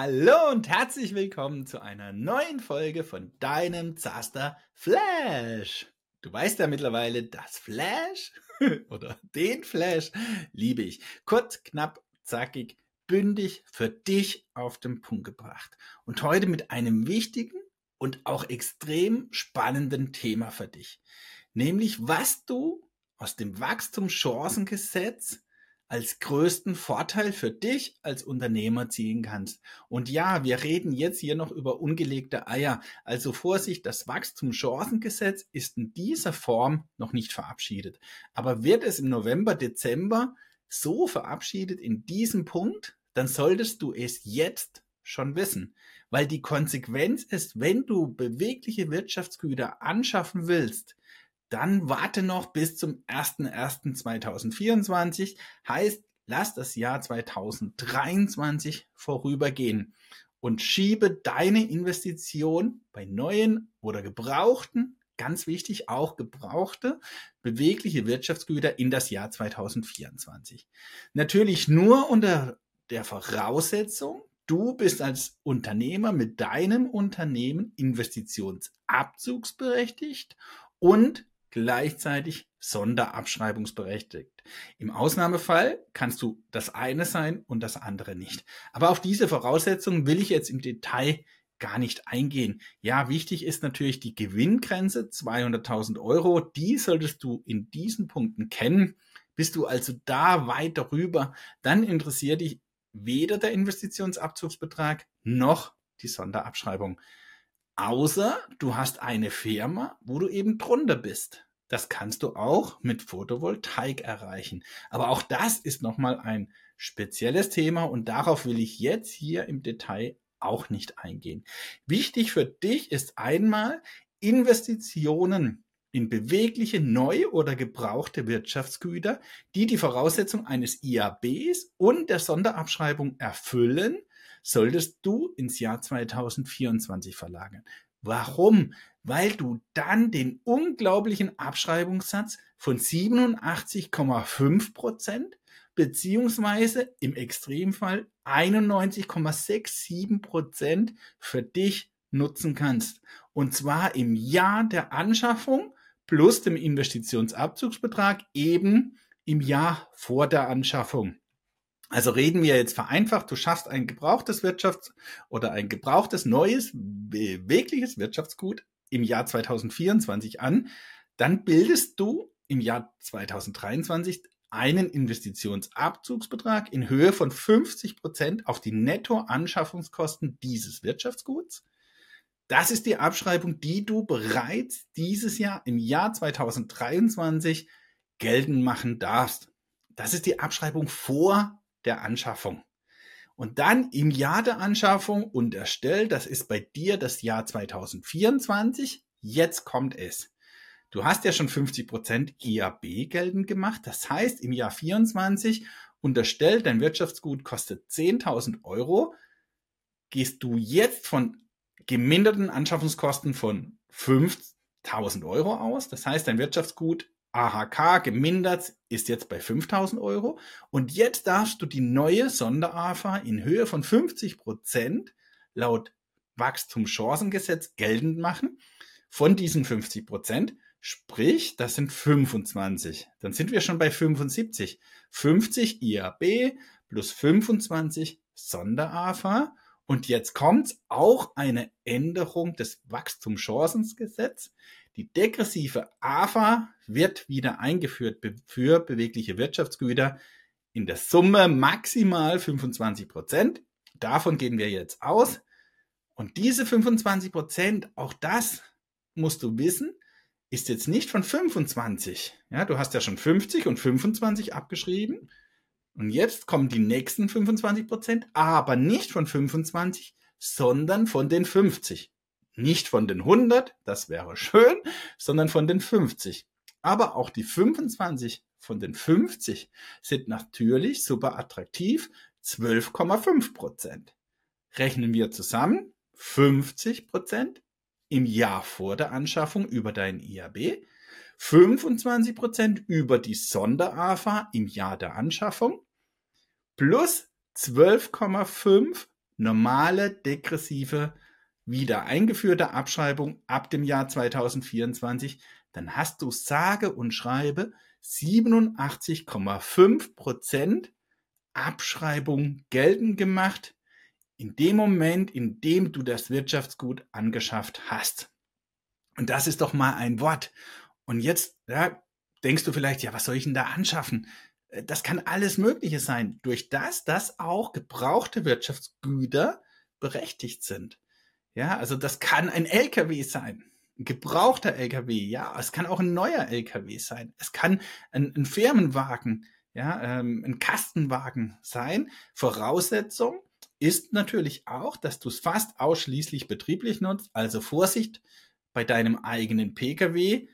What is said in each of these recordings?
Hallo und herzlich willkommen zu einer neuen Folge von deinem Zaster Flash. Du weißt ja mittlerweile, das Flash oder den Flash liebe ich. Kurz, knapp, zackig, bündig für dich auf den Punkt gebracht. Und heute mit einem wichtigen und auch extrem spannenden Thema für dich. Nämlich, was du aus dem Wachstumschancengesetz als größten Vorteil für dich als Unternehmer ziehen kannst. Und ja, wir reden jetzt hier noch über ungelegte Eier. Also Vorsicht, das Wachstumschancengesetz ist in dieser Form noch nicht verabschiedet. Aber wird es im November, Dezember so verabschiedet in diesem Punkt, dann solltest du es jetzt schon wissen. Weil die Konsequenz ist, wenn du bewegliche Wirtschaftsgüter anschaffen willst, dann warte noch bis zum 01.01.2024. Heißt, lass das Jahr 2023 vorübergehen und schiebe deine Investition bei neuen oder gebrauchten, ganz wichtig, auch gebrauchte, bewegliche Wirtschaftsgüter in das Jahr 2024. Natürlich nur unter der Voraussetzung, du bist als Unternehmer mit deinem Unternehmen investitionsabzugsberechtigt und gleichzeitig sonderabschreibungsberechtigt. Im Ausnahmefall kannst du das eine sein und das andere nicht. Aber auf diese Voraussetzungen will ich jetzt im Detail gar nicht eingehen. Ja, wichtig ist natürlich die Gewinngrenze 200.000 Euro. Die solltest du in diesen Punkten kennen. Bist du also da weit darüber, dann interessiert dich weder der Investitionsabzugsbetrag noch die Sonderabschreibung. Außer du hast eine Firma, wo du eben drunter bist. Das kannst du auch mit Photovoltaik erreichen. Aber auch das ist nochmal ein spezielles Thema und darauf will ich jetzt hier im Detail auch nicht eingehen. Wichtig für dich ist einmal Investitionen in bewegliche, neu oder gebrauchte Wirtschaftsgüter, die die Voraussetzung eines IABs und der Sonderabschreibung erfüllen, solltest du ins Jahr 2024 verlagern. Warum? Weil du dann den unglaublichen Abschreibungssatz von 87,5 Prozent beziehungsweise im Extremfall 91,67 Prozent für dich nutzen kannst. Und zwar im Jahr der Anschaffung plus dem Investitionsabzugsbetrag eben im Jahr vor der Anschaffung. Also reden wir jetzt vereinfacht, du schaffst ein gebrauchtes Wirtschafts- oder ein gebrauchtes neues, bewegliches Wirtschaftsgut im Jahr 2024 an, dann bildest du im Jahr 2023 einen Investitionsabzugsbetrag in Höhe von 50 Prozent auf die Nettoanschaffungskosten dieses Wirtschaftsguts. Das ist die Abschreibung, die du bereits dieses Jahr im Jahr 2023 geltend machen darfst. Das ist die Abschreibung vor der Anschaffung. Und dann im Jahr der Anschaffung unterstellt, das ist bei dir das Jahr 2024, jetzt kommt es. Du hast ja schon 50% IAB geltend gemacht. Das heißt, im Jahr 24 unterstellt, dein Wirtschaftsgut kostet 10.000 Euro. Gehst du jetzt von geminderten Anschaffungskosten von 5.000 Euro aus. Das heißt, dein Wirtschaftsgut AHK gemindert ist jetzt bei 5000 Euro. Und jetzt darfst du die neue Sonderafa in Höhe von 50 Prozent laut Wachstumschancengesetz geltend machen. Von diesen 50 Prozent, sprich, das sind 25. Dann sind wir schon bei 75. 50 IAB plus 25 Sonderafa. Und jetzt kommt auch eine Änderung des Wachstumschancengesetz. Die degressive AFA wird wieder eingeführt für bewegliche Wirtschaftsgüter in der Summe maximal 25 Prozent. Davon gehen wir jetzt aus. Und diese 25 Prozent, auch das musst du wissen, ist jetzt nicht von 25. Ja, du hast ja schon 50 und 25 abgeschrieben. Und jetzt kommen die nächsten 25 Prozent, aber nicht von 25, sondern von den 50. Nicht von den 100, das wäre schön, sondern von den 50. Aber auch die 25 von den 50 sind natürlich super attraktiv, 12,5 Prozent. Rechnen wir zusammen 50 Prozent im Jahr vor der Anschaffung über dein IAB, 25 Prozent über die Sonder-AFA im Jahr der Anschaffung plus 12,5 normale degressive wieder eingeführte Abschreibung ab dem Jahr 2024, dann hast du sage und schreibe 87,5 Prozent Abschreibung geltend gemacht in dem Moment, in dem du das Wirtschaftsgut angeschafft hast. Und das ist doch mal ein Wort. Und jetzt ja, denkst du vielleicht, ja, was soll ich denn da anschaffen? Äh, das kann alles Mögliche sein, durch das, dass auch gebrauchte Wirtschaftsgüter berechtigt sind. Ja, also das kann ein LKW sein, ein gebrauchter LKW, ja, es kann auch ein neuer LKW sein, es kann ein, ein Firmenwagen, ja, ähm, ein Kastenwagen sein. Voraussetzung ist natürlich auch, dass du es fast ausschließlich betrieblich nutzt. Also Vorsicht, bei deinem eigenen Pkw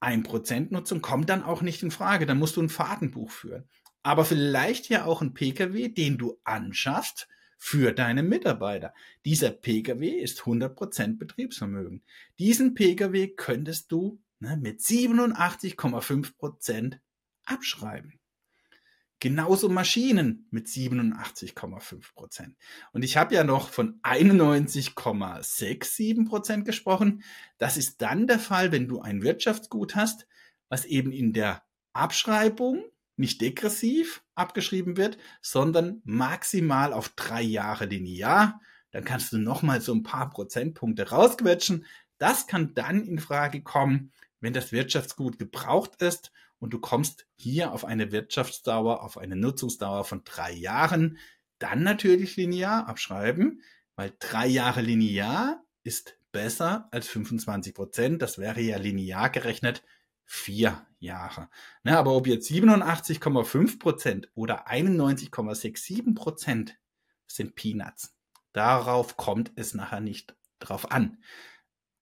ein Prozent Nutzung kommt dann auch nicht in Frage. Dann musst du ein Fahrtenbuch führen. Aber vielleicht ja auch ein Pkw, den du anschaffst, für deine Mitarbeiter. Dieser Pkw ist 100% Betriebsvermögen. Diesen Pkw könntest du ne, mit 87,5% abschreiben. Genauso Maschinen mit 87,5% Und ich habe ja noch von 91,67% gesprochen. Das ist dann der Fall, wenn du ein Wirtschaftsgut hast, was eben in der Abschreibung nicht degressiv abgeschrieben wird, sondern maximal auf drei Jahre linear. Dann kannst du nochmal so ein paar Prozentpunkte rausquetschen. Das kann dann in Frage kommen, wenn das Wirtschaftsgut gebraucht ist und du kommst hier auf eine Wirtschaftsdauer, auf eine Nutzungsdauer von drei Jahren. Dann natürlich linear abschreiben, weil drei Jahre linear ist besser als 25 Prozent. Das wäre ja linear gerechnet vier Jahre. Ne, aber ob jetzt 87,5 Prozent oder 91,67 Prozent sind Peanuts. Darauf kommt es nachher nicht drauf an.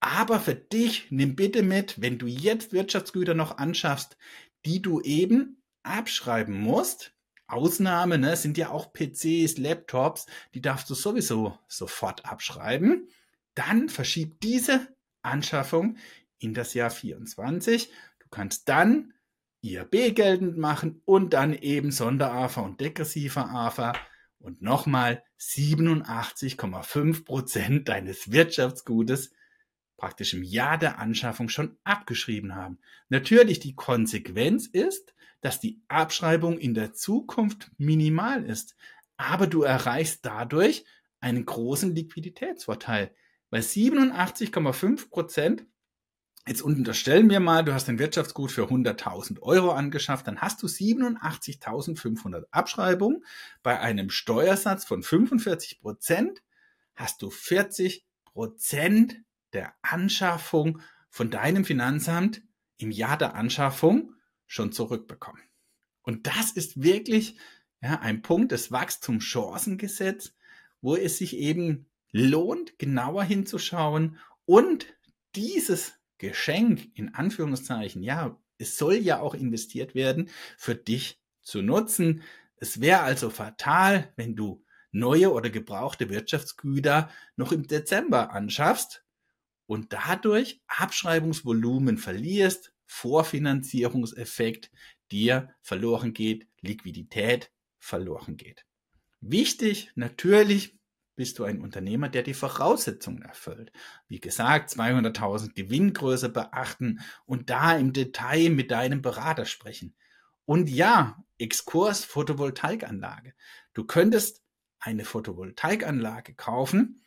Aber für dich nimm bitte mit, wenn du jetzt Wirtschaftsgüter noch anschaffst, die du eben abschreiben musst. Ausnahme ne, sind ja auch PCs, Laptops, die darfst du sowieso sofort abschreiben. Dann verschieb diese Anschaffung in das Jahr 24 Du kannst dann IAB geltend machen und dann eben Sonderafa und degressiver AFA und nochmal 87,5 Prozent deines Wirtschaftsgutes praktisch im Jahr der Anschaffung schon abgeschrieben haben. Natürlich die Konsequenz ist, dass die Abschreibung in der Zukunft minimal ist, aber du erreichst dadurch einen großen Liquiditätsvorteil, weil 87,5 Prozent Jetzt unterstellen wir mal, du hast ein Wirtschaftsgut für 100.000 Euro angeschafft, dann hast du 87.500 Abschreibungen. Bei einem Steuersatz von 45 Prozent hast du 40 Prozent der Anschaffung von deinem Finanzamt im Jahr der Anschaffung schon zurückbekommen. Und das ist wirklich ja, ein Punkt des Wachstumschancengesetz, wo es sich eben lohnt, genauer hinzuschauen und dieses Geschenk in Anführungszeichen, ja, es soll ja auch investiert werden, für dich zu nutzen. Es wäre also fatal, wenn du neue oder gebrauchte Wirtschaftsgüter noch im Dezember anschaffst und dadurch Abschreibungsvolumen verlierst, Vorfinanzierungseffekt dir verloren geht, Liquidität verloren geht. Wichtig natürlich bist du ein Unternehmer, der die Voraussetzungen erfüllt. Wie gesagt, 200.000 Gewinngröße beachten und da im Detail mit deinem Berater sprechen. Und ja, Exkurs Photovoltaikanlage. Du könntest eine Photovoltaikanlage kaufen.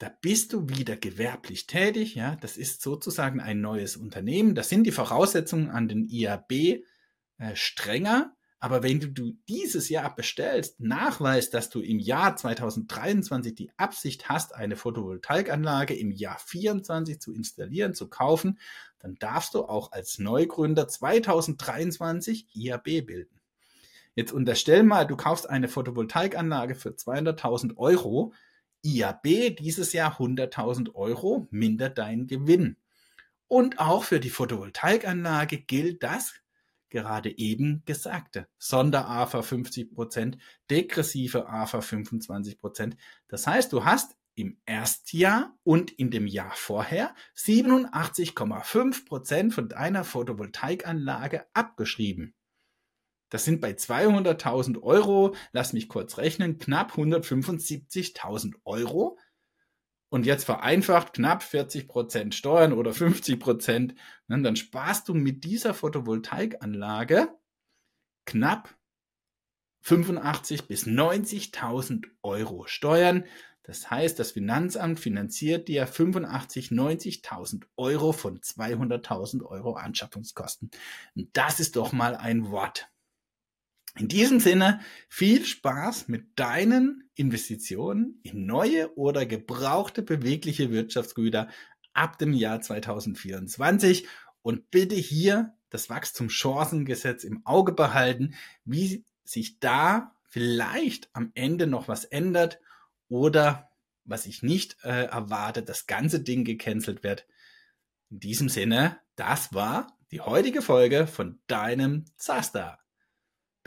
Da bist du wieder gewerblich tätig. Ja, das ist sozusagen ein neues Unternehmen. Da sind die Voraussetzungen an den IAB äh, strenger. Aber wenn du, dieses Jahr bestellst, nachweist, dass du im Jahr 2023 die Absicht hast, eine Photovoltaikanlage im Jahr 24 zu installieren, zu kaufen, dann darfst du auch als Neugründer 2023 IAB bilden. Jetzt unterstell mal, du kaufst eine Photovoltaikanlage für 200.000 Euro. IAB dieses Jahr 100.000 Euro mindert deinen Gewinn. Und auch für die Photovoltaikanlage gilt das gerade eben gesagte. Sonder-AFA 50 Prozent, degressive AFA 25 Prozent. Das heißt, du hast im Erstjahr und in dem Jahr vorher 87,5 Prozent von deiner Photovoltaikanlage abgeschrieben. Das sind bei 200.000 Euro, lass mich kurz rechnen, knapp 175.000 Euro. Und jetzt vereinfacht knapp 40 Prozent Steuern oder 50 Prozent. Ne, dann sparst du mit dieser Photovoltaikanlage knapp 85 bis 90.000 Euro Steuern. Das heißt, das Finanzamt finanziert dir 85, 90.000 Euro von 200.000 Euro Anschaffungskosten. Und das ist doch mal ein Wort. In diesem Sinne, viel Spaß mit deinen Investitionen in neue oder gebrauchte bewegliche Wirtschaftsgüter ab dem Jahr 2024 und bitte hier das Wachstumschancengesetz im Auge behalten, wie sich da vielleicht am Ende noch was ändert oder was ich nicht äh, erwarte, das ganze Ding gecancelt wird. In diesem Sinne, das war die heutige Folge von deinem Zaster.